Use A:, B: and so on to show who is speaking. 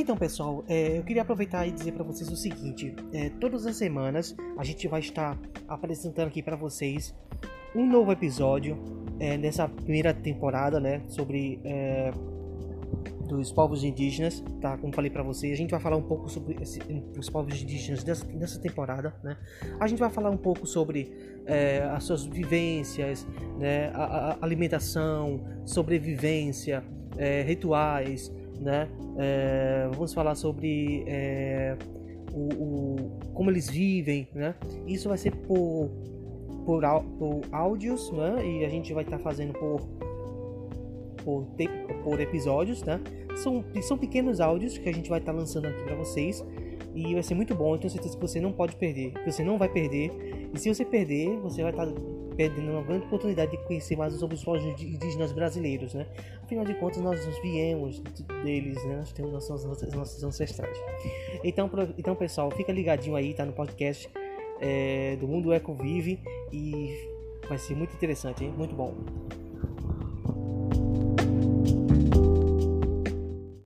A: Então, pessoal, é, eu queria aproveitar e dizer para vocês o seguinte: é, todas as semanas a gente vai estar apresentando aqui para vocês um novo episódio é, nessa primeira temporada, né, sobre é, dos povos indígenas, tá? Como falei para vocês, a gente vai falar um pouco sobre esse, os povos indígenas nessa, nessa temporada, né? A gente vai falar um pouco sobre é, as suas vivências, né? A, a alimentação, sobrevivência, é, rituais, né? É, vamos falar sobre é, o, o, como eles vivem, né? Isso vai ser por, por, por áudios, né? E a gente vai estar tá fazendo por, por, por episódios, né? São, são pequenos áudios que a gente vai estar tá lançando aqui para vocês e vai ser muito bom. Eu tenho certeza que você não pode perder, que você não vai perder. E se você perder, você vai estar tá perdendo uma grande oportunidade de conhecer mais sobre os povos indígenas brasileiros, né? Afinal de contas, nós viemos deles, né? Nós temos nossos, nossos ancestrais. Então, então, pessoal, fica ligadinho aí, tá no podcast é, do Mundo Eco Vive e vai ser muito interessante, hein? Muito bom.